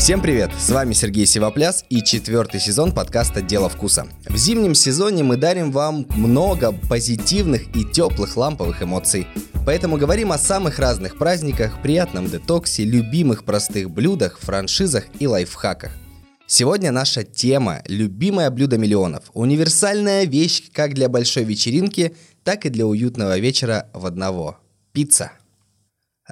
Всем привет! С вами Сергей Сивопляс и четвертый сезон подкаста «Дело вкуса». В зимнем сезоне мы дарим вам много позитивных и теплых ламповых эмоций. Поэтому говорим о самых разных праздниках, приятном детоксе, любимых простых блюдах, франшизах и лайфхаках. Сегодня наша тема – любимое блюдо миллионов. Универсальная вещь как для большой вечеринки, так и для уютного вечера в одного. Пицца –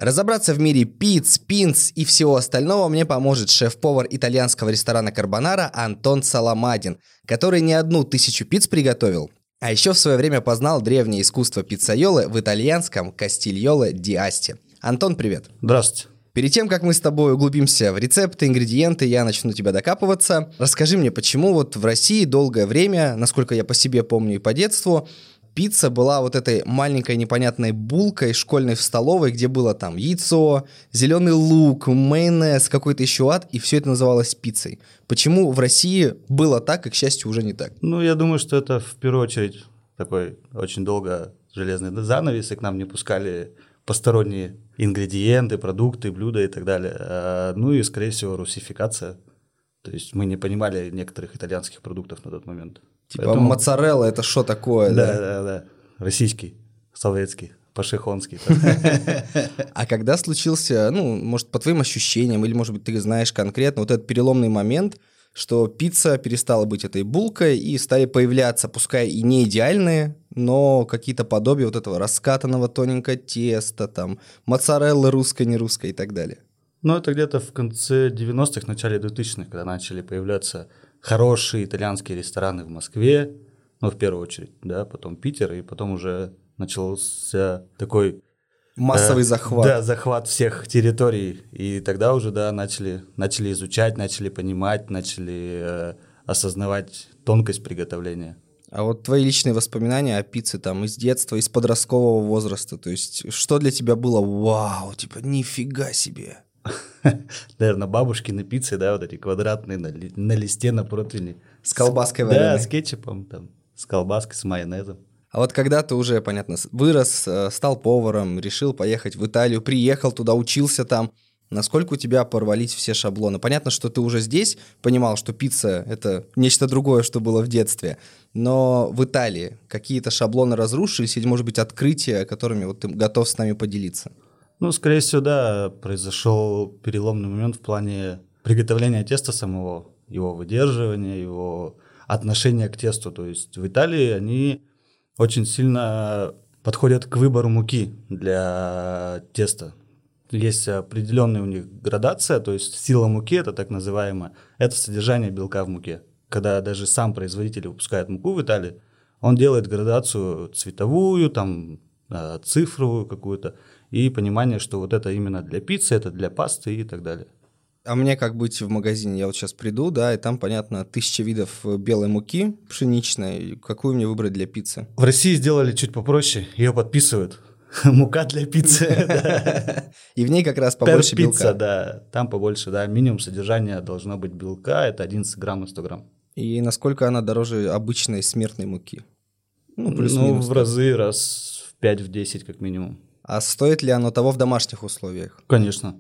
Разобраться в мире пиц, пинц и всего остального мне поможет шеф-повар итальянского ресторана Карбонара Антон Саламадин, который не одну тысячу пиц приготовил, а еще в свое время познал древнее искусство пиццайолы в итальянском Кастильоле ди Асти. Антон, привет. Здравствуйте. Перед тем, как мы с тобой углубимся в рецепты, ингредиенты, я начну тебя докапываться. Расскажи мне, почему вот в России долгое время, насколько я по себе помню и по детству, пицца была вот этой маленькой непонятной булкой школьной в столовой, где было там яйцо, зеленый лук, майонез, какой-то еще ад, и все это называлось пиццей. Почему в России было так, и, к счастью, уже не так? Ну, я думаю, что это в первую очередь такой очень долго железный занавес, и к нам не пускали посторонние ингредиенты, продукты, блюда и так далее. А, ну и, скорее всего, русификация. То есть мы не понимали некоторых итальянских продуктов на тот момент. Типа Поэтому... моцарелла это что такое? Да, да, да, да. Российский, советский, пашихонский. А когда случился, ну, может, по твоим ощущениям, или, может быть, ты знаешь конкретно, вот этот переломный момент, что пицца перестала быть этой булкой, и стали появляться, пускай и не идеальные, но какие-то подобия вот этого раскатанного тоненького теста, там, моцареллы русской, не русской и так далее. Ну, это где-то в конце 90-х, начале 2000-х, когда начали появляться хорошие итальянские рестораны в Москве, ну, в первую очередь, да, потом Питер, и потом уже начался такой... Массовый э, захват. Да, захват всех территорий. И тогда уже, да, начали, начали изучать, начали понимать, начали э, осознавать тонкость приготовления. А вот твои личные воспоминания о пицце там из детства, из подросткового возраста, то есть что для тебя было вау, типа нифига себе? Наверное, бабушкины пиццы, да, вот эти квадратные на, на листе, на противне. С колбаской вареной. Да, с кетчупом, там, с колбаской, с майонезом. А вот когда ты уже, понятно, вырос, э, стал поваром, решил поехать в Италию, приехал туда, учился там, насколько у тебя порвались все шаблоны? Понятно, что ты уже здесь понимал, что пицца — это нечто другое, что было в детстве, но в Италии какие-то шаблоны разрушились или, может быть, открытия, которыми вот ты готов с нами поделиться? Ну, скорее всего, да, произошел переломный момент в плане приготовления теста самого, его выдерживания, его отношения к тесту. То есть в Италии они очень сильно подходят к выбору муки для теста. Есть определенная у них градация, то есть сила муки, это так называемое, это содержание белка в муке. Когда даже сам производитель выпускает муку в Италии, он делает градацию цветовую, там, э, цифровую какую-то и понимание, что вот это именно для пиццы, это для пасты и так далее. А мне как быть в магазине? Я вот сейчас приду, да, и там, понятно, тысяча видов белой муки пшеничной. Какую мне выбрать для пиццы? В России сделали чуть попроще, ее подписывают. Мука для пиццы. И в ней как раз побольше белка. пицца, да, там побольше, да. Минимум содержания должно быть белка, это 11 грамм на 100 грамм. И насколько она дороже обычной смертной муки? Ну, ну в разы, раз в 5-10 как минимум. А стоит ли оно того в домашних условиях? Конечно.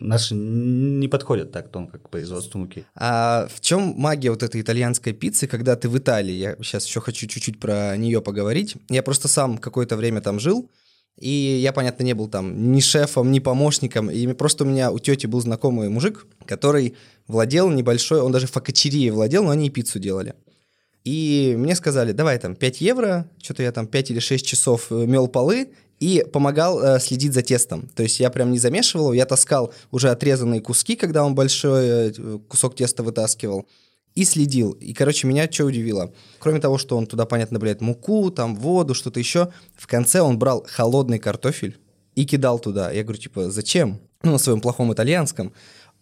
Наши не подходят так тонко к производству муки. А в чем магия вот этой итальянской пиццы, когда ты в Италии? Я сейчас еще хочу чуть-чуть про нее поговорить. Я просто сам какое-то время там жил, и я, понятно, не был там ни шефом, ни помощником. И просто у меня у тети был знакомый мужик, который владел небольшой, он даже факачерией владел, но они и пиццу делали. И мне сказали, давай там 5 евро, что-то я там 5 или 6 часов э, мел полы, и помогал э, следить за тестом. То есть я прям не замешивал, я таскал уже отрезанные куски, когда он большой э, кусок теста вытаскивал, и следил. И, короче, меня что удивило? Кроме того, что он туда, понятно, добавляет муку, там, воду, что-то еще, в конце он брал холодный картофель и кидал туда. Я говорю, типа, зачем? Ну, на своем плохом итальянском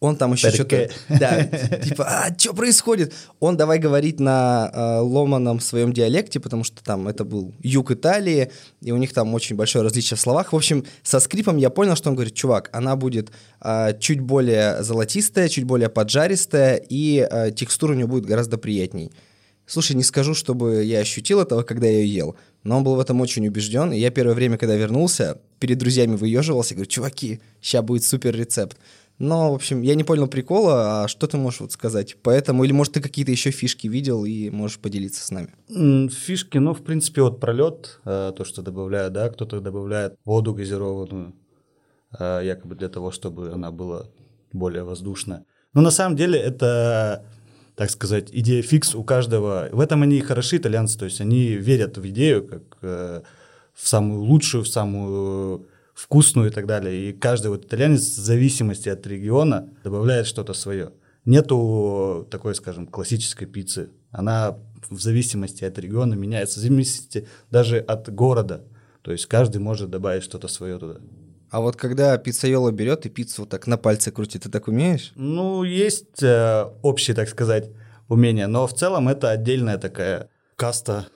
он там еще что-то... Да, типа, а что происходит? Он давай говорить на э, ломаном своем диалекте, потому что там это был юг Италии, и у них там очень большое различие в словах. В общем, со скрипом я понял, что он говорит, чувак, она будет э, чуть более золотистая, чуть более поджаристая, и э, текстура у нее будет гораздо приятней. Слушай, не скажу, чтобы я ощутил этого, когда я ее ел, но он был в этом очень убежден, и я первое время, когда вернулся, перед друзьями выеживался, говорю, чуваки, сейчас будет супер рецепт. Но, в общем, я не понял прикола, а что ты можешь вот сказать по этому? Или, может, ты какие-то еще фишки видел и можешь поделиться с нами? Фишки, ну, в принципе, вот пролет, э, то, что добавляют, да, кто-то добавляет воду газированную, э, якобы для того, чтобы она была более воздушная. Но на самом деле это, так сказать, идея фикс у каждого. В этом они и хороши, итальянцы, то есть они верят в идею как э, в самую лучшую, в самую вкусную и так далее. И каждый вот итальянец в зависимости от региона добавляет что-то свое. Нету такой, скажем, классической пиццы. Она в зависимости от региона меняется, в зависимости даже от города. То есть каждый может добавить что-то свое туда. А вот когда пиццайола берет и пиццу вот так на пальце крутит, ты так умеешь? Ну, есть э, общие, так сказать, умения, но в целом это отдельная такая каста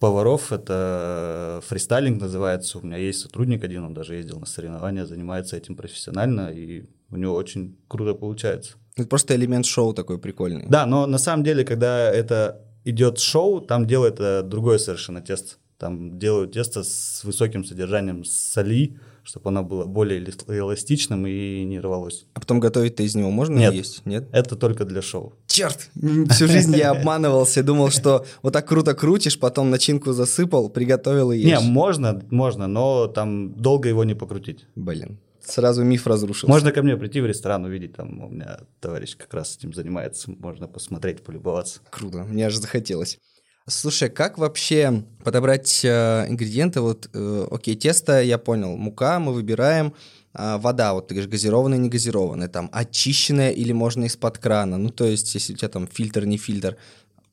поваров, это фристайлинг называется. У меня есть сотрудник один, он даже ездил на соревнования, занимается этим профессионально, и у него очень круто получается. Это просто элемент шоу такой прикольный. Да, но на самом деле, когда это идет шоу, там делают э, другое совершенно тесто. Там делают тесто с высоким содержанием соли, чтобы оно было более эластичным и не рвалось. А потом готовить-то из него можно Нет. есть? Нет? Это только для шоу. Черт! Всю жизнь я обманывался, думал, что вот так круто крутишь, потом начинку засыпал, приготовил и ешь. Не, можно, можно, но там долго его не покрутить. Блин, сразу миф разрушился. Можно ко мне прийти в ресторан, увидеть, там у меня товарищ как раз этим занимается, можно посмотреть, полюбоваться. Круто, мне аж захотелось. Слушай, как вообще подобрать э, ингредиенты? Вот, э, окей, тесто, я понял, мука мы выбираем, а вода, вот ты говоришь, газированная, не газированная, там, очищенная или можно из-под крана, ну, то есть, если у тебя там фильтр, не фильтр,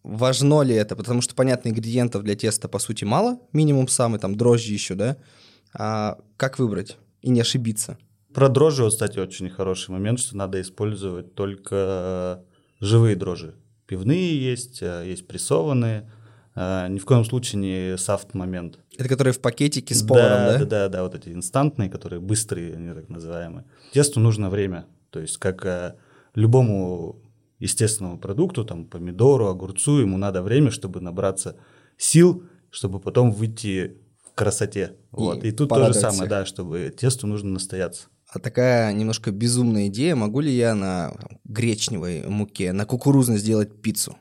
важно ли это? Потому что, понятно, ингредиентов для теста, по сути, мало, минимум самый, там, дрожжи еще, да? А как выбрать и не ошибиться? Про дрожжи, вот, кстати, очень хороший момент, что надо использовать только живые дрожжи. Пивные есть, э, есть прессованные, э, ни в коем случае не софт момент. Это которые в пакетике с поваром, да? Да, да, да, вот эти инстантные, которые быстрые, они так называемые. Тесту нужно время, то есть как э, любому естественному продукту, там помидору, огурцу, ему надо время, чтобы набраться сил, чтобы потом выйти в красоте. И вот. И тут то же самое, всех. да, чтобы тесту нужно настояться. А такая немножко безумная идея, могу ли я на гречневой муке, на кукурузной сделать пиццу?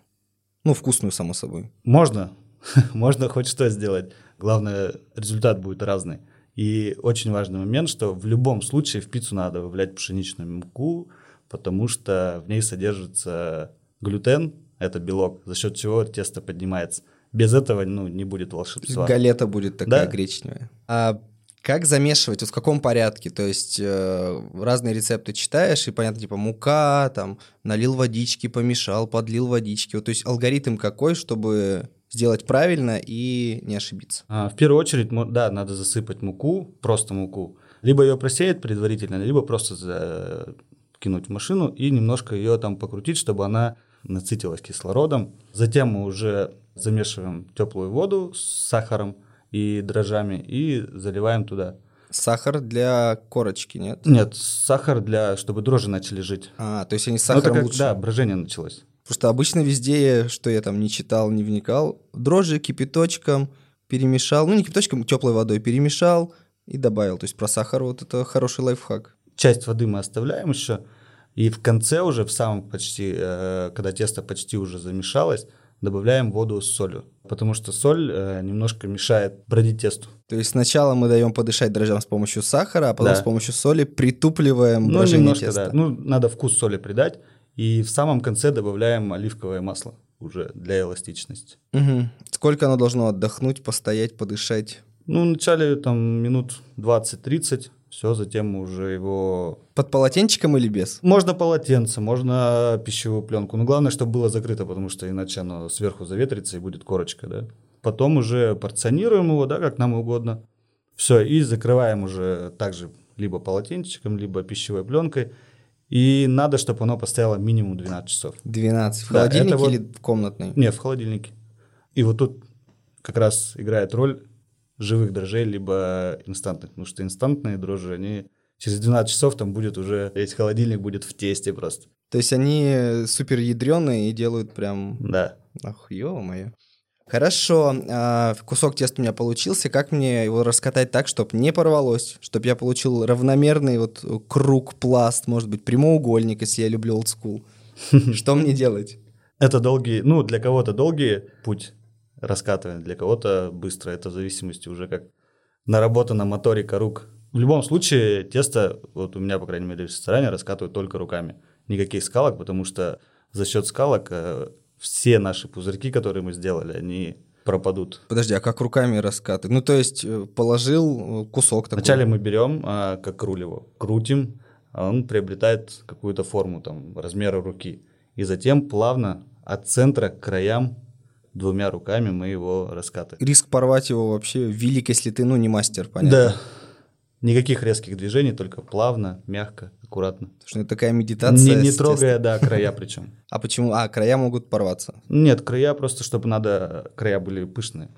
Ну, вкусную, само собой. Можно, можно хоть что сделать. Главное, результат будет разный. И очень важный момент, что в любом случае в пиццу надо добавлять пшеничную муку, потому что в ней содержится глютен, это белок, за счет чего тесто поднимается. Без этого ну, не будет волшебства. Галета будет такая Да. гречневая. А как замешивать? Вот в каком порядке? То есть э, разные рецепты читаешь, и понятно, типа мука, там, налил водички, помешал, подлил водички. Вот, то есть алгоритм какой, чтобы сделать правильно и не ошибиться? А, В первую очередь, да, надо засыпать муку, просто муку. Либо ее просеять предварительно, либо просто кинуть в машину и немножко ее там покрутить, чтобы она насытилась кислородом. Затем мы уже замешиваем теплую воду с сахаром и дрожжами и заливаем туда. Сахар для корочки, нет? Нет, сахар для, чтобы дрожжи начали жить. А, то есть они с Ну, сахаром как, лучше? Да, брожение началось. Потому что обычно везде, что я там не читал, не вникал, дрожжи кипяточком перемешал, ну не кипяточком, теплой водой перемешал и добавил. То есть про сахар вот это хороший лайфхак. часть воды мы оставляем еще, и в конце уже, в самом почти, э, когда тесто почти уже замешалось, добавляем воду с солью, потому что соль э, немножко мешает бродить тесту. То есть сначала мы даем подышать дрожжам с помощью сахара, а потом Да. с помощью соли притупливаем Ну, брожение немножко, теста. да. Ну, надо вкус соли придать, и в самом конце добавляем оливковое масло уже для эластичности. Мгм. Сколько оно должно отдохнуть, постоять, подышать? Ну, вначале там минут 20-30, все, затем уже его... Под полотенчиком или без? Можно полотенце, можно пищевую пленку, но главное, чтобы было закрыто, потому что иначе оно сверху заветрится и будет корочка, да. Потом уже порционируем его, да, как нам угодно. Все, и закрываем уже также либо полотенчиком, либо пищевой пленкой. И надо, чтобы оно постояло минимум 12 часов. 12. В Да, холодильнике вот- или в комнатной? Не, в холодильнике. И вот тут как раз играет роль живых дрожжей, либо инстантных. Потому что инстантные дрожжи, они через 12 часов там будет уже, весь холодильник будет в тесте просто. То есть они супер ядреные и делают прям... Да. Ах, ё-моё. Хорошо, а, кусок теста у меня получился. Как мне его раскатать так, чтобы не порвалось, чтобы я получил равномерный вот круг, пласт, может быть, прямоугольник, если я люблю school. Что мне делать? Это долгий, ну, для кого-то долгий путь раскатывания, для кого-то быстро. Это в зависимости уже как наработана моторика рук. В любом случае, тесто, вот у меня, по крайней мере, в ресторане раскатывают только руками. Никаких скалок, потому что за счет скалок э, все наши пузырьки, которые мы сделали, они пропадут. Подожди, а как руками раскатывать? Ну, то есть э, положил э, кусок такой. Вначале мы берем, а, как руль его, крутим, а он приобретает какую-то форму, там, размера руки. И затем плавно от центра к краям двумя руками мы его раскатываем. Риск порвать его вообще велик, если ты, ну, не мастер, понятно? Да. Никаких резких движений, только плавно, мягко, аккуратно. Потому что это такая медитация. Не, не трогая, да, края причем. А почему? А, края могут порваться. Нет, края просто, чтобы надо, края были пышные.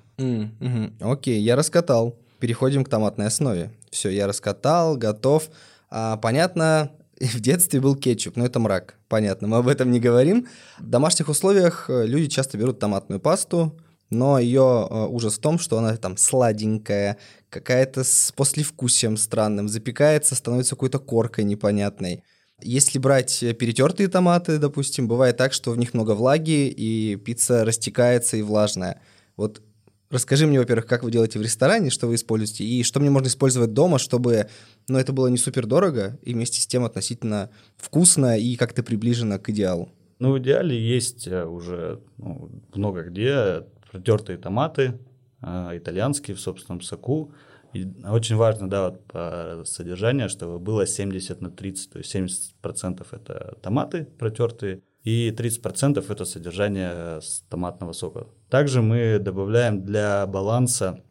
Окей, я раскатал. Переходим к томатной основе. Все, я раскатал, готов. А, понятно, в детстве был кетчуп, но это мрак. Понятно, мы об этом не говорим. В домашних условиях э, люди часто берут томатную пасту, но ее э, ужас в том, что она там сладенькая, какая-то с послевкусием странным, запекается, становится какой-то коркой непонятной. Если брать перетертые томаты, допустим, бывает так, что в них много влаги, и пицца растекается и влажная. Вот расскажи мне, во-первых, как вы делаете в ресторане, что вы используете, и что мне можно использовать дома, чтобы ну, это было не супер дорого, и вместе с тем относительно вкусно и как-то приближено к идеалу. Ну, в идеале есть э, уже ну, много где протертые томаты, а, итальянские в собственном соку. И очень важно, да, вот по содержанию, чтобы было 70 на 30, то есть 70% это томаты протертые, и 30% это содержание томатного сока. Также мы добавляем для баланса,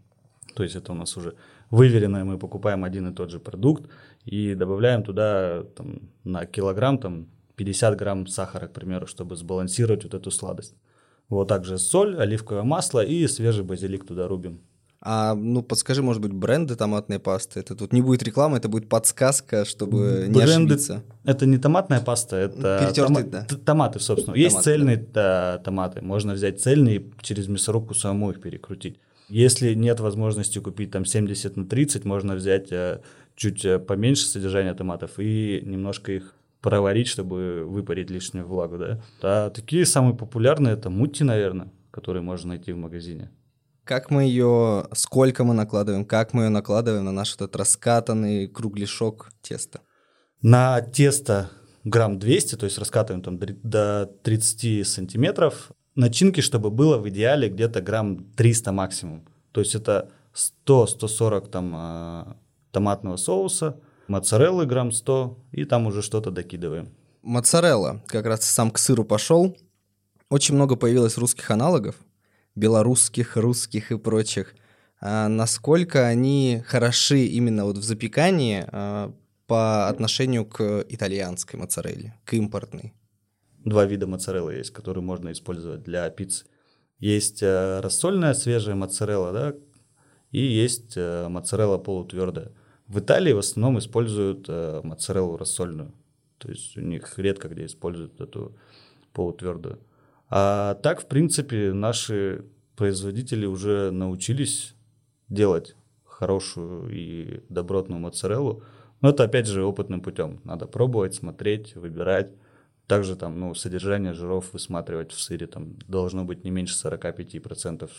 то есть это у нас уже выверенное, мы покупаем один и тот же продукт и добавляем туда там, на килограмм там, 50 грамм сахара, к примеру, чтобы сбалансировать вот эту сладость. Вот также соль, оливковое масло и свежий базилик туда рубим. А, ну, подскажи, может быть, бренды томатной пасты? Это тут не будет рекламы, это будет подсказка, чтобы бренды, не ошибиться. Это не томатная паста, это Перетертый, тома- да. томаты, собственно. Томаты, Есть цельные да. томаты, можно взять цельные и через мясорубку самому их перекрутить. Если нет возможности купить там 70 на 30, можно взять э, чуть э, поменьше содержания томатов и немножко их проварить, чтобы выпарить лишнюю влагу, да. А такие самые популярные это мутти, наверное, которые можно найти в магазине. Как мы ее, сколько мы накладываем, как мы ее накладываем на наш этот раскатанный кругляшок теста? На тесто грамм 200, то есть раскатываем там до 30 сантиметров. Начинки, чтобы было в идеале где-то грамм 300 максимум. То есть это 100-140 там а, томатного соуса, моцареллы грамм 100, и там уже что-то докидываем. Моцарелла, как раз сам к сыру пошел. Очень много появилось русских аналогов, белорусских, русских и прочих. А насколько они хороши именно вот в запекании а, по отношению к итальянской моцарелле, к импортной? Два вида моцареллы есть, которые можно использовать для пиццы. Есть э, рассольная свежая моцарелла, да, и есть э, моцарелла полутвердая. В Италии в основном используют э, моцареллу рассольную. То есть у них редко где используют эту полутвердую. А так, в принципе, наши производители уже научились делать хорошую и добротную моцареллу. Но это, опять же, опытным путем. Надо пробовать, смотреть, выбирать. Также там, ну, содержание жиров высматривать в сыре там должно быть не меньше 45%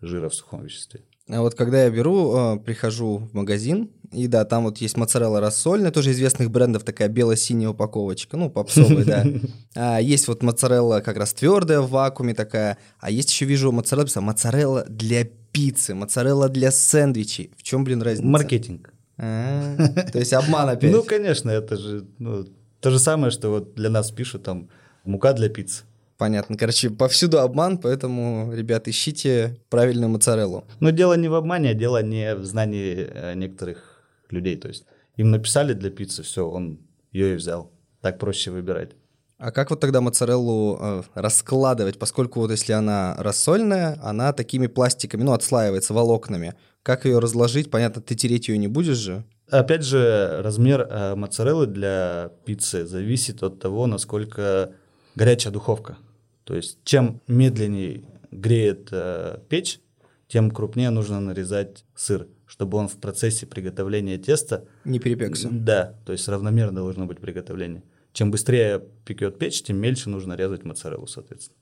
жира в сухом веществе. А вот когда я беру, э, прихожу в магазин, и да, там вот есть моцарелла рассольная, тоже известных брендов, такая бело-синяя упаковочка, ну, попсовая, да. А есть вот моцарелла как раз твердая в вакууме такая, а есть еще, вижу, моцарелла, моцарелла для пиццы, моцарелла для сэндвичей. В чем, блин, разница? Маркетинг. А, то есть обман опять. Ну, конечно, это же ну, то же самое, что вот для нас пишут там мука для пиццы. Понятно. Короче, повсюду обман, поэтому, ребят, ищите правильную моцареллу. Но дело не в обмане, а дело не в знании э, некоторых людей. То есть им написали для пиццы, все, он ее и взял. Так проще выбирать. А как вот тогда моцареллу э, раскладывать, поскольку вот если она рассольная, она такими пластиками, ну, отслаивается волокнами. Как ее разложить? Понятно, ты тереть ее не будешь же. Опять же, размер э, моцареллы для пиццы зависит от того, насколько горячая духовка. То есть чем медленнее греет э, печь, тем крупнее нужно нарезать сыр, чтобы он в процессе приготовления теста... Не перепекся. Да, то есть равномерно должно быть приготовление. Чем быстрее пекет печь, тем мельче нужно резать моцареллу, соответственно.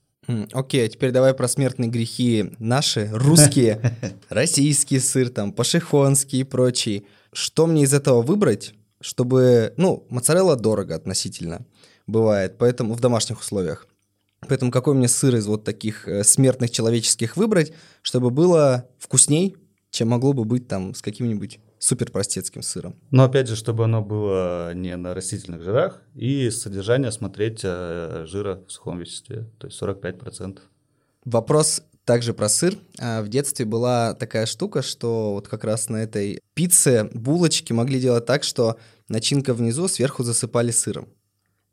Окей, okay, а теперь давай про смертные грехи наши, русские, российский сыр, там, пашихонский и прочий. Что мне из этого выбрать, чтобы... Ну, моцарелла дорого относительно бывает, поэтому в домашних условиях. Поэтому какой мне сыр из вот таких э, смертных человеческих выбрать, чтобы было вкусней, чем могло бы быть там с каким-нибудь супер простецким сыром. Но опять же, чтобы оно было не на растительных жирах, и содержание смотреть э, жира в сухом веществе, то есть 45%. Вопрос также про сыр. А, в детстве была такая штука, что вот как раз на этой пицце булочки могли делать так, что начинка внизу, сверху засыпали сыром.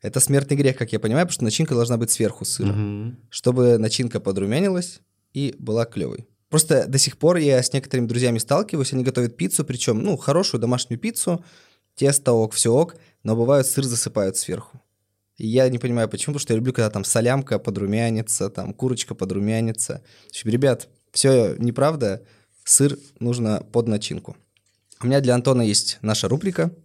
Это смертный грех, как я понимаю, потому что начинка должна быть сверху сыра, угу. чтобы начинка подрумянилась и была клевой. Просто до сих пор я с некоторыми друзьями сталкиваюсь, они готовят пиццу, причем, ну, хорошую домашнюю пиццу, тесто ок, все ок, но бывают сыр засыпают сверху. И я не понимаю, почему, потому что я люблю, когда там солямка подрумянится, там курочка подрумянится. В общем, ребят, все неправда, сыр нужно под начинку. У меня для Антона есть наша рубрика –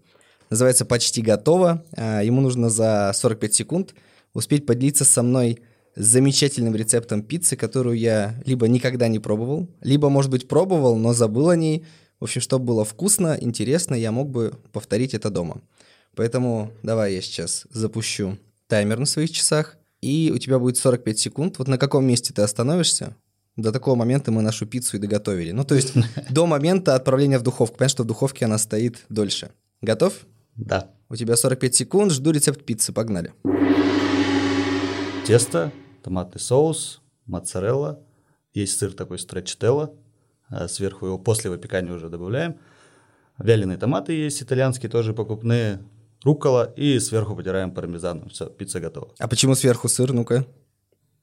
Называется «Почти готово». А, ему нужно за 45 секунд успеть поделиться со мной замечательным рецептом пиццы, которую я либо никогда не пробовал, либо, может быть, пробовал, но забыл о ней. В общем, чтобы было вкусно, интересно, я мог бы повторить это дома. Поэтому давай я сейчас запущу таймер на своих часах, и у тебя будет 45 секунд. Вот на каком месте ты остановишься? До такого момента мы нашу пиццу и доготовили. Ну, то есть до момента отправления в духовку. Понятно, что в духовке она стоит дольше. Готов? Да. У тебя 45 секунд, жду рецепт пиццы, погнали. Тесто, томатный соус, моцарелла, есть сыр такой строчителла, а сверху его после выпекания уже добавляем. Вяленые томаты есть, итальянские тоже покупные, рукола и сверху потираем пармезаном. Все, пицца готова. А почему сверху сыр, ну-ка?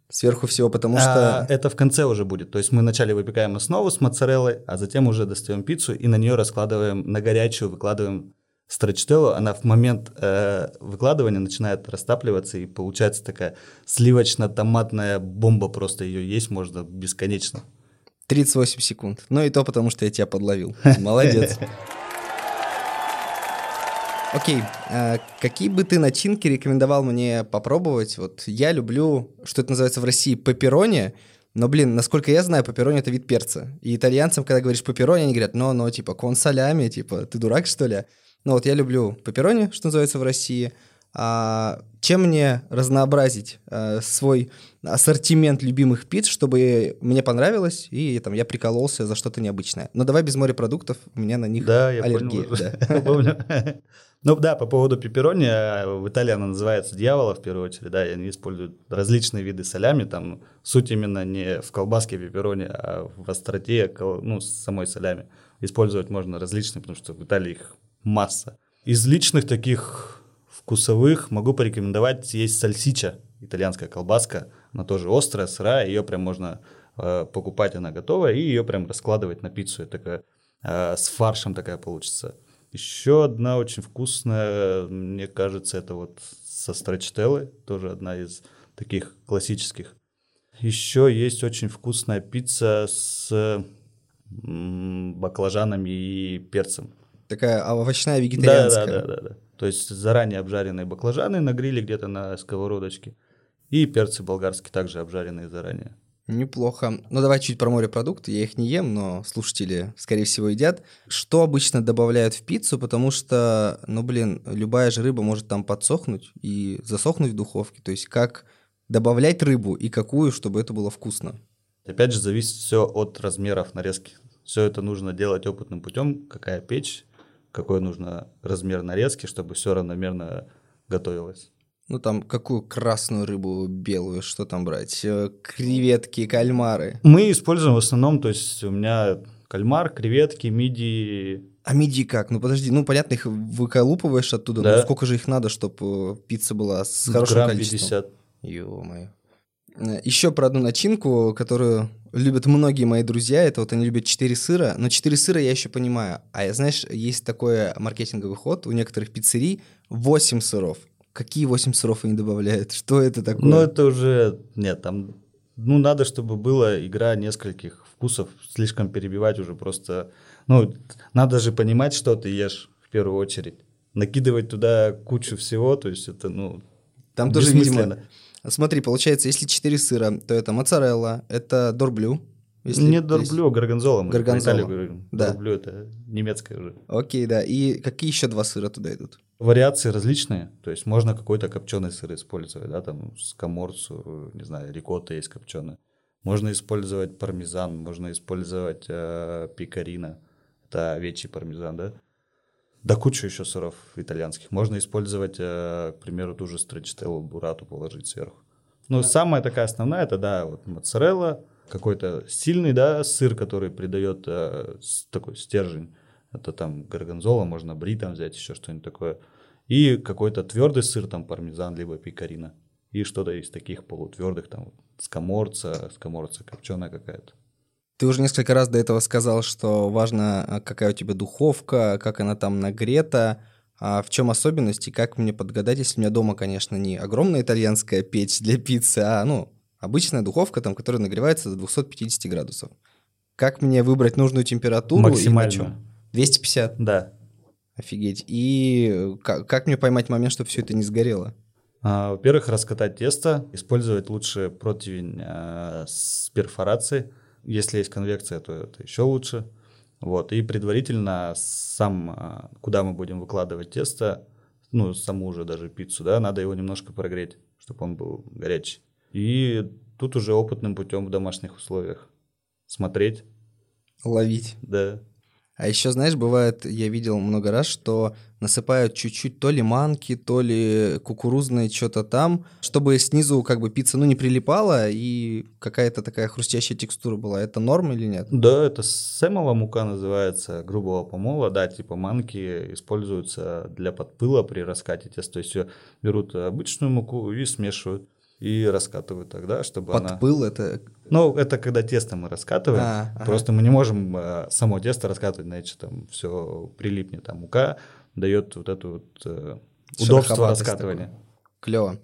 Сверху всего, потому что... А, это в конце уже будет. То есть мы вначале выпекаем основу с моцареллой, а затем уже достаем пиццу и на нее раскладываем на горячую, выкладываем Страчтелло, она в момент э, выкладывания начинает растапливаться, и получается такая сливочно-томатная бомба, просто ее есть можно бесконечно. 38 секунд. Ну и то потому, что я тебя подловил. Молодец. Окей, а какие бы ты начинки рекомендовал мне попробовать? Вот я люблю, что это называется в России, пепперони, но, блин, насколько я знаю, пепперони — это вид перца. И итальянцам, когда говоришь пепперони, они говорят, ну, ну, типа, кон солями, типа, ты дурак, что ли? Ну вот я люблю пепперони, что называется в России. А чем мне разнообразить а, свой ассортимент любимых пиц, чтобы мне понравилось, и там я прикололся за что-то необычное. Но давай без морепродуктов, у меня на них да, я аллергия. Понял. Да. Ну да, по поводу пепперони, а, в Италии она называется дьявола в первую очередь, да, и они используют различные виды солями, там суть именно не в колбаске пепперони, а в остроте, ну, самой солями. Использовать можно различные, потому что в Италии их масса. Из личных таких вкусовых могу порекомендовать есть сальсича, итальянская колбаска. Она тоже острая, сырая, ее прям можно э, покупать, она готовая, и ее прям раскладывать на пиццу. Это такая э, с фаршем такая получится. Еще одна очень вкусная, мне кажется, это вот со строчителлой, тоже одна из таких классических. Еще есть очень вкусная пицца с баклажанами и перцем. Такая овощная вегетарианская. Да, да, да, да, да. То есть заранее обжаренные баклажаны на гриле где-то на сковородочке. И перцы болгарские также обжаренные заранее. Неплохо. Ну, давай чуть про морепродукты. Я их не ем, но слушатели, скорее всего, едят. Что обычно добавляют в пиццу? Потому что, ну, блин, любая же рыба может там подсохнуть и засохнуть в духовке. То есть как добавлять рыбу и какую, чтобы это было вкусно? Опять же, зависит все от размеров нарезки. Все это нужно делать опытным путем. Какая печь, какой нужно размер нарезки, чтобы все равномерно готовилось. Ну там какую красную рыбу, белую, что там брать? Э, креветки, кальмары. Мы используем в основном, то есть у меня кальмар, креветки, мидии. А мидии как? Ну подожди, ну понятно, их выколупываешь оттуда, да. но сколько же их надо, чтобы пицца была с хорошим Грамм количеством? 50. Ё-моё. Э, Еще про одну начинку, которую любят многие мои друзья, это вот они любят 4 сыра, но 4 сыра я еще понимаю. А я, знаешь, есть такой маркетинговый ход у некоторых пиццерий 8 сыров. Какие 8 сыров они добавляют? Что это такое? Ну, это уже... Нет, там ну, надо, чтобы была игра нескольких вкусов, слишком перебивать уже просто... Ну, надо же понимать, что ты ешь в первую очередь. Накидывать туда кучу всего, то есть это, ну, Там тоже, видимо... Смотри, получается, если 4 сыра, то это моцарелла, это дорблю. Если Нет дорблю, горгонзола. Мы Горгонзола. Италию говорим. Да. Дорблю это немецкое уже. Окей, да. И какие еще два сыра туда идут? Вариации различные, то есть можно какой-то копченый сыр использовать, да, там скаморцу, не знаю, рикотта есть копченая. Можно использовать пармезан, можно использовать э, пикарина, это овечий пармезан, да. Да кучу еще сыров итальянских. Можно использовать, э, к примеру, ту же строчителлу, бурату положить сверху. Ну, самая такая основная, это, да, вот моцарелла, какой-то сильный, да, сыр, который придает э, такой стержень. Это там горгонзола, можно бри там взять, еще что-нибудь такое. И какой-то твердый сыр, там пармезан, либо пекарина. И что-то из таких полутвердых, там скаморца, скаморца копченая какая-то. Ты уже несколько раз до этого сказал, что важно, а, какая у тебя духовка, как она там нагрета. А в чем особенность и как мне подгадать, если у меня дома, конечно, не огромная итальянская печь для пиццы, а, ну, обычная духовка, там, которая нагревается до 250 градусов. Как мне выбрать нужную температуру? Максимально. чём? 250? Да. Офигеть. И как, как мне поймать момент, чтобы все это не сгорело? А, Во-первых, раскатать тесто, использовать лучше противень а, с перфорацией. Если есть конвекция, то это еще лучше. Вот. И предварительно сам, а, куда мы будем выкладывать тесто, ну, саму уже даже пиццу, да, надо его немножко прогреть, чтобы он был горячий. И тут уже опытным путем в домашних условиях смотреть, Ловить. да. А еще, знаешь, бывает, я видел много раз, что насыпают чуть-чуть то ли манки, то ли кукурузное что-то там, чтобы снизу как бы пицца, ну, не прилипала и какая-то такая хрустящая текстура была. Это норм или нет? Да, это семова мука называется, грубого помола, да, типа манки используются для подпыла при раскате теста. То есть берут обычную муку и смешивают, и раскатывают тогда, чтобы она... Подпыл это... Ну, это когда тесто мы раскатываем, А, ага. просто мы не можем э, само тесто раскатывать, иначе там все прилипнет. А мука дает вот это вот э, удобство раскатывания. Клево.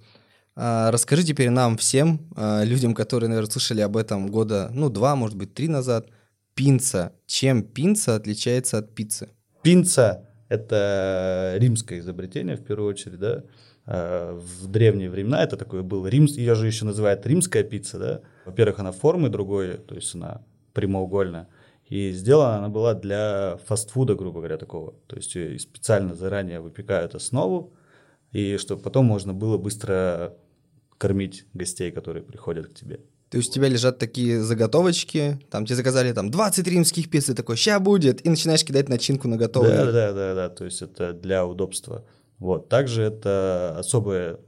А, расскажи теперь нам всем, а, людям, которые, наверное, слышали об этом года, ну, два, может быть, три назад, пинца. Чем пинца отличается от пиццы? Пинца – это римское изобретение, в первую очередь, да. А, В древние времена это такое было. Рим, ее же еще называют римская пицца, да. Во-первых, она формы другой, то есть она прямоугольная. И сделана она была для фастфуда, грубо говоря, такого. То есть специально заранее выпекают основу, и чтобы потом можно было быстро кормить гостей, которые приходят к тебе. То есть у тебя лежат такие заготовочки, там тебе заказали там 20 римских пицц, и такой, ща будет, и начинаешь кидать начинку на готовый. Да, да, да, да, то есть это для удобства. Вот. Также это особая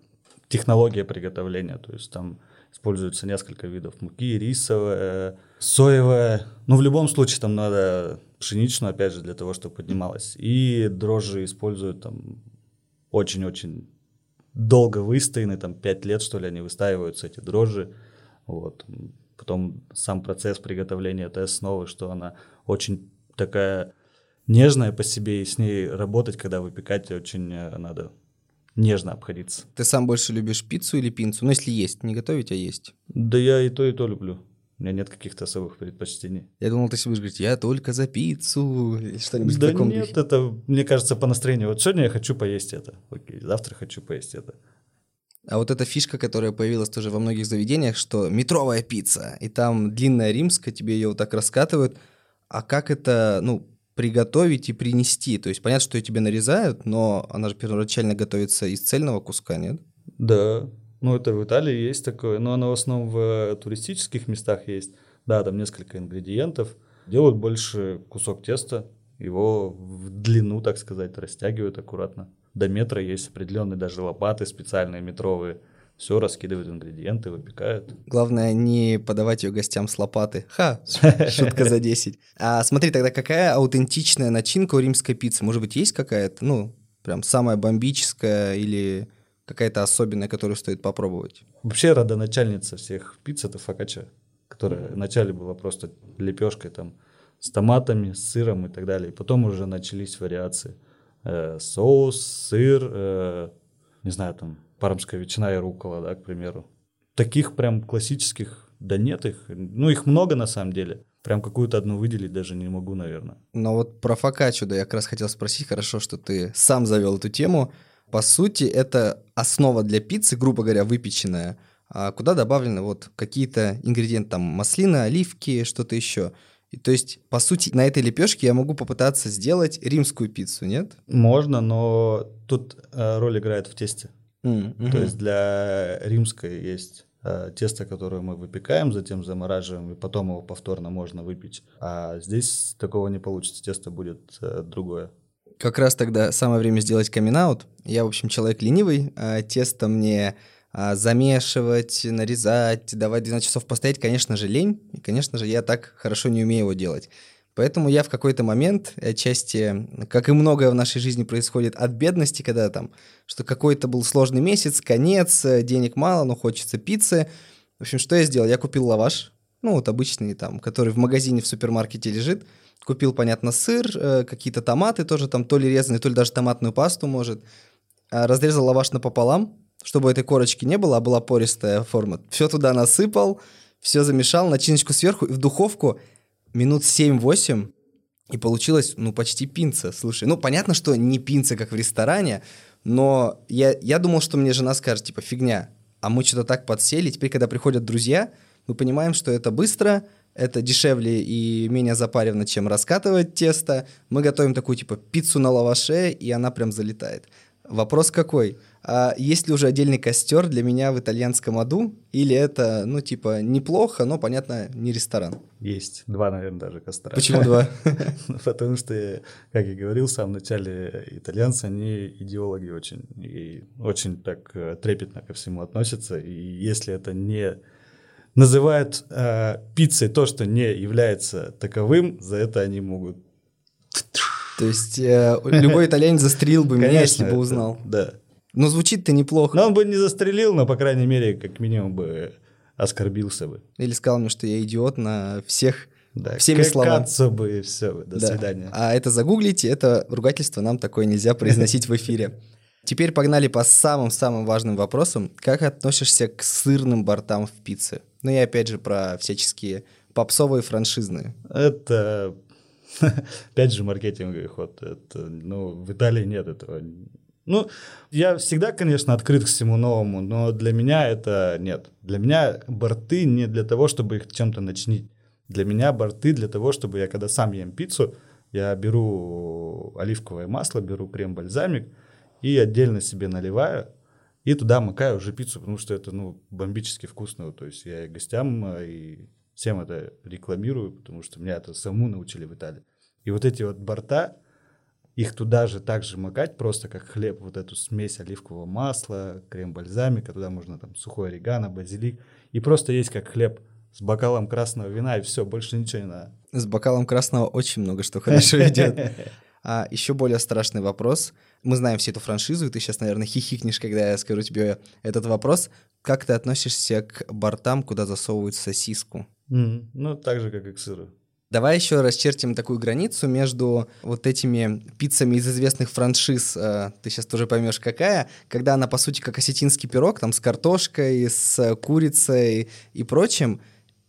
технология приготовления, то есть там используется несколько видов муки, рисовая, соевая. Ну, в любом случае там надо пшеничную, опять же, для того, чтобы поднималась. И дрожжи используют там очень-очень долго выстояны, там 5 лет, что ли, они выстаиваются, эти дрожжи. Вот. Потом сам процесс приготовления этой основы, что она очень такая нежная по себе, и с ней работать, когда выпекать, очень э, надо нежно обходиться. Ты сам больше любишь пиццу или пинцу? Ну, если есть, не готовить, а есть. Да я и то, и то люблю. У меня нет каких-то особых предпочтений. Я думал, ты себе будешь говорить, я только за пиццу, или что-нибудь в да таком нет, духе. это, мне кажется, по настроению. Вот сегодня я хочу поесть это. Окей, завтра хочу поесть это. А вот эта фишка, которая появилась тоже во многих заведениях, что метровая пицца, и там длинная римская, тебе ее вот так раскатывают. А как это, ну, приготовить и принести? То есть понятно, что ее тебе нарезают, но она же первоначально готовится из цельного куска, нет? Да, ну это в Италии есть такое, но оно в основном в э, туристических местах есть. Да, там несколько ингредиентов. Делают больше кусок теста, его в длину, так сказать, растягивают аккуратно. До метра есть определенные даже лопаты специальные метровые. Все раскидывают ингредиенты, выпекают. Главное не подавать ее гостям с лопаты. Ха, шутка за 10. А смотри, тогда какая аутентичная начинка у римской пиццы? Может быть, есть какая-то, ну, прям самая бомбическая или какая-то особенная, которую стоит попробовать? Вообще родоначальница всех пиц это фокачча, которая вначале была просто лепешкой там с томатами, с сыром и так далее. И потом уже начались вариации. Э, соус, сыр, э, не знаю, там пармская ветчина и рукола, да, к примеру. Таких прям классических Да нет их. Ну, их много на самом деле. Прям какую-то одну выделить даже не могу, наверное. Но вот про фокаччо, да, я как раз хотел спросить, хорошо, что ты сам завел эту тему. По сути, это основа для пиццы, грубо говоря, выпеченная, а куда добавлены вот какие-то ингредиенты, там, маслина, оливки, что-то еще. И, то есть, по сути, на этой лепешке я могу попытаться сделать римскую пиццу, нет? Можно, но тут э, роль играет в тесте. Mm-hmm. То есть для римской есть э, тесто, которое мы выпекаем, затем замораживаем, и потом его повторно можно выпечь. А здесь такого не получится, тесто будет э, другое. Как раз тогда самое время сделать камин -аут. Я, в общем, человек ленивый, а тесто мне замешивать, нарезать, давать 12 часов постоять, конечно же, лень. И, конечно же, я так хорошо не умею его делать. Поэтому я в какой-то момент, отчасти, как и многое в нашей жизни происходит от бедности, когда там, что какой-то был сложный месяц, конец, денег мало, но хочется пиццы. В общем, что я сделал? Я купил лаваш, ну вот обычный там, который в магазине, в супермаркете лежит. Купил, понятно, сыр, э, какие-то томаты тоже там, то ли резанные, то ли даже томатную пасту, может. А, разрезал лаваш напополам, чтобы этой корочки не было, а была пористая форма. Все туда насыпал, все замешал, начиночку сверху и в духовку минут 7-8, и получилось, ну, почти пинца. Слушай, ну, понятно, что не пинца, как в ресторане, но я, я думал, что мне жена скажет, типа, фигня. А мы что-то так подсели, теперь, когда приходят друзья, мы понимаем, что это быстро, это дешевле и менее запарено, чем раскатывать тесто. Мы готовим такую, типа, пиццу на лаваше, и она прям залетает. Вопрос какой? А есть ли уже отдельный костер для меня в итальянском аду? Или это, ну, типа, неплохо, но, понятно, не ресторан? Есть. Два, наверное, даже костра. Почему два? Потому что, как я говорил в самом начале, итальянцы, они идеологи очень. И очень так э, трепетно ко всему относятся. И если это не называют э, пиццей то, что не является таковым, за это они могут то есть э, любой итальянец застрелил бы меня, если бы узнал. Да. Но звучит-то неплохо. Но он бы не застрелил, но, по крайней мере, как минимум бы оскорбился бы. Или сказал мне, что я идиот на всех да, всеми словами. бы и все, до да. свидания. А это загуглите, это ругательство нам такое нельзя произносить в эфире. Теперь погнали по самым-самым важным вопросам. Как относишься к сырным бортам в пицце? Ну и опять же про всяческие попсовые франшизные. Это Опять же, маркетинговый ход. Это, ну, в Италии нет этого. Ну, я всегда, конечно, открыт к всему новому, но для меня это нет. Для меня борты не для того, чтобы их чем-то начинить. Для меня борты для того, чтобы я, когда сам ем пиццу, я беру оливковое масло, беру крем-бальзамик и отдельно себе наливаю, и туда макаю уже пиццу, потому что это, ну, бомбически вкусно. То есть я и гостям, и всем это рекламирую, потому что меня это саму научили в Италии. И вот эти вот борта, их туда же также макать, просто как хлеб, вот эту смесь оливкового масла, крем-бальзамика, туда можно там сухой орегано, базилик, и просто есть как хлеб с бокалом красного вина, и все, больше ничего не надо. С бокалом красного очень много что хорошо идет. А еще более страшный вопрос. Мы знаем всю эту франшизу, и ты сейчас, наверное, хихикнешь, когда я скажу тебе этот вопрос. Как ты относишься к бортам, куда засовывают сосиску? Mm, ну, так же, как и к сыру. Давай еще расчертим такую границу между вот этими пиццами из известных франшиз, э, ты сейчас тоже поймешь какая, когда она, по сути, как осетинский пирог, там с картошкой, с курицей и прочим,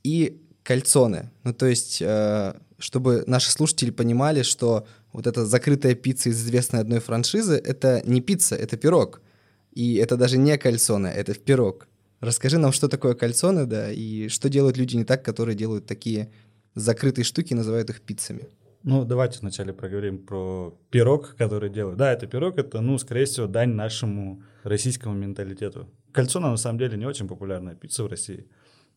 и кальцоны. Ну, то есть, э, чтобы наши слушатели понимали, что вот эта закрытая пицца из известной одной франшизы — это не пицца, это пирог. И это даже не кальцоны, это пирог. Расскажи нам, что такое кальцоны, да, и что делают люди не так, которые делают такие закрытые штуки, называют их пиццами. Ну, давайте вначале проговорим про пирог, который делают. Да, это пирог, это, ну, скорее всего, дань нашему российскому менталитету. Кальцона, на самом деле, не очень популярная пицца в России.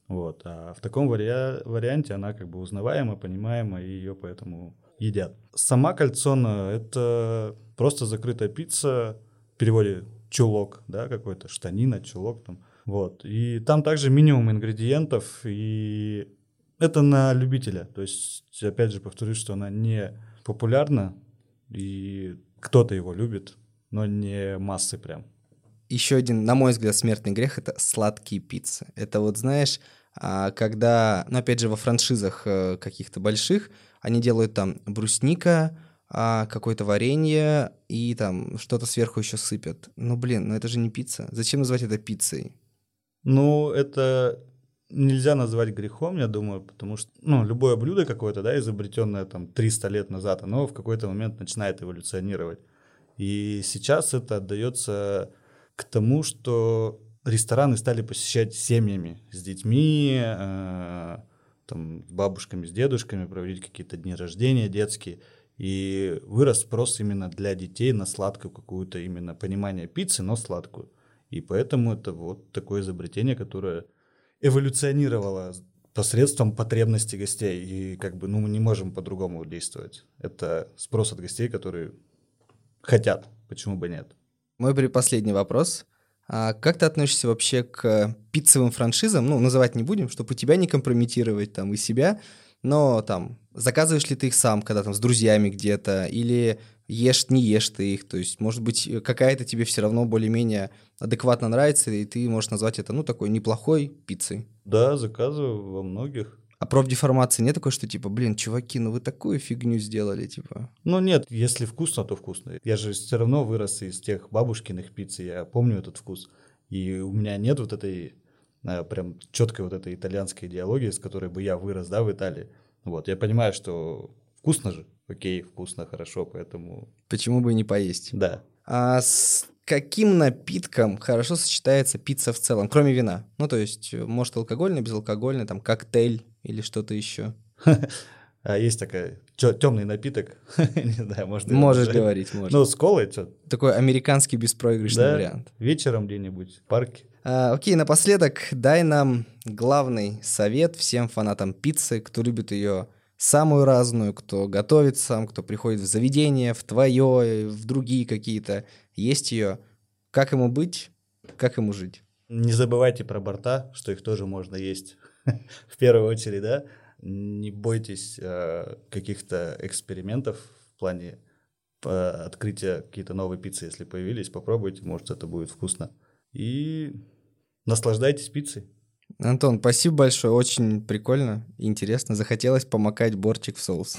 Вот. А в таком вари- варианте она как бы узнаваема, понимаема, и ее поэтому едят. Сама кальцона — это просто закрытая пицца, в переводе чулок, да, какой-то, штанина, чулок там. Вот. И там также минимум ингредиентов, и это на любителя. То есть, опять же, повторюсь, что она не популярна, и кто-то его любит, но не массы прям. Еще один, на мой взгляд, смертный грех — это сладкие пиццы. Это вот, знаешь, а, когда, ну, опять же, во франшизах э, каких-то больших, они делают там брусника, а, какое-то варенье и там что-то сверху еще сыпят. Ну, блин, ну это же не пицца. Зачем назвать это пиццей? Ну, это нельзя назвать грехом, я думаю, потому что, ну, любое блюдо какое-то, да, изобретенное там 300 лет назад, оно в какой-то момент начинает эволюционировать. И сейчас это отдается к тому, что рестораны стали посещать семьями, с детьми, э, там, с бабушками, с дедушками, проводить какие-то дни рождения детские. И вырос спрос именно для детей на сладкую какую-то именно понимание пиццы, но сладкую. И поэтому это вот такое изобретение, которое эволюционировало посредством потребностей гостей. И как бы, ну, мы не можем по-другому действовать. Это спрос от гостей, которые хотят. Почему бы нет? Мой предпоследний вопрос. А как ты относишься вообще к пиццевым франшизам? Ну, называть не будем, чтобы тебя не компрометировать там и себя, но там заказываешь ли ты их сам, когда там с друзьями где-то, или ешь, не ешь ты их, то есть, может быть, какая-то тебе все равно более-менее адекватно нравится, и ты можешь назвать это, ну, такой неплохой пиццей. Да, заказываю во многих. А профдеформации нет такой, что типа, блин, чуваки, ну вы такую фигню сделали, типа? Ну нет, если вкусно, то вкусно. Я же все равно вырос из тех бабушкиных пицц, я помню этот вкус. И у меня нет вот этой а, прям четкой вот этой итальянской идеологии, с которой бы я вырос, да, в Италии. Вот, я понимаю, что вкусно же, окей, вкусно, хорошо, поэтому... Почему бы и не поесть? Да. А с каким напитком хорошо сочетается пицца в целом, кроме вина? Ну, то есть, может, алкогольный, безалкогольный, там, коктейль или что-то еще? А есть такая темный напиток, не знаю, можно. Можешь говорить, можешь. Ну, с колой что? Такой американский беспроигрышный Да, вариант. вечером где-нибудь в парке. А, окей, напоследок дай нам главный совет всем фанатам пиццы, кто любит ее самую разную, кто готовит сам, кто приходит в заведение, в твое, в другие какие-то, есть ее. Как ему быть, как ему жить? Не забывайте про борта, что их тоже можно есть в первую очередь, да. Не бойтесь э, каких-то экспериментов в плане э, открытия какие-то новые пиццы, если появились, попробуйте, может это будет вкусно. И наслаждайтесь пиццей. Антон, спасибо большое, очень прикольно интересно. Захотелось помакать бортик в соус.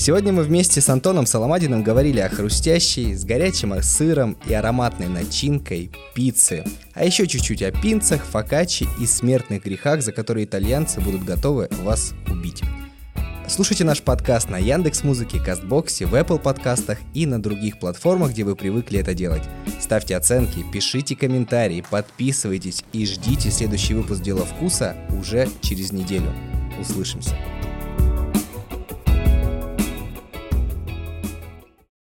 Сегодня мы вместе с Антоном Соломадиным говорили о хрустящей, с горячим сыром и ароматной начинкой пиццы. А еще чуть-чуть о пинцах, фокаччи и смертных грехах, за которые итальянцы будут готовы вас убить. Слушайте наш подкаст на Яндекс Музыке, Кастбоксе, в Apple подкастах и на других платформах, где вы привыкли это делать. Ставьте оценки, пишите комментарии, подписывайтесь и ждите следующий выпуск «Дела вкуса» уже через неделю. Услышимся.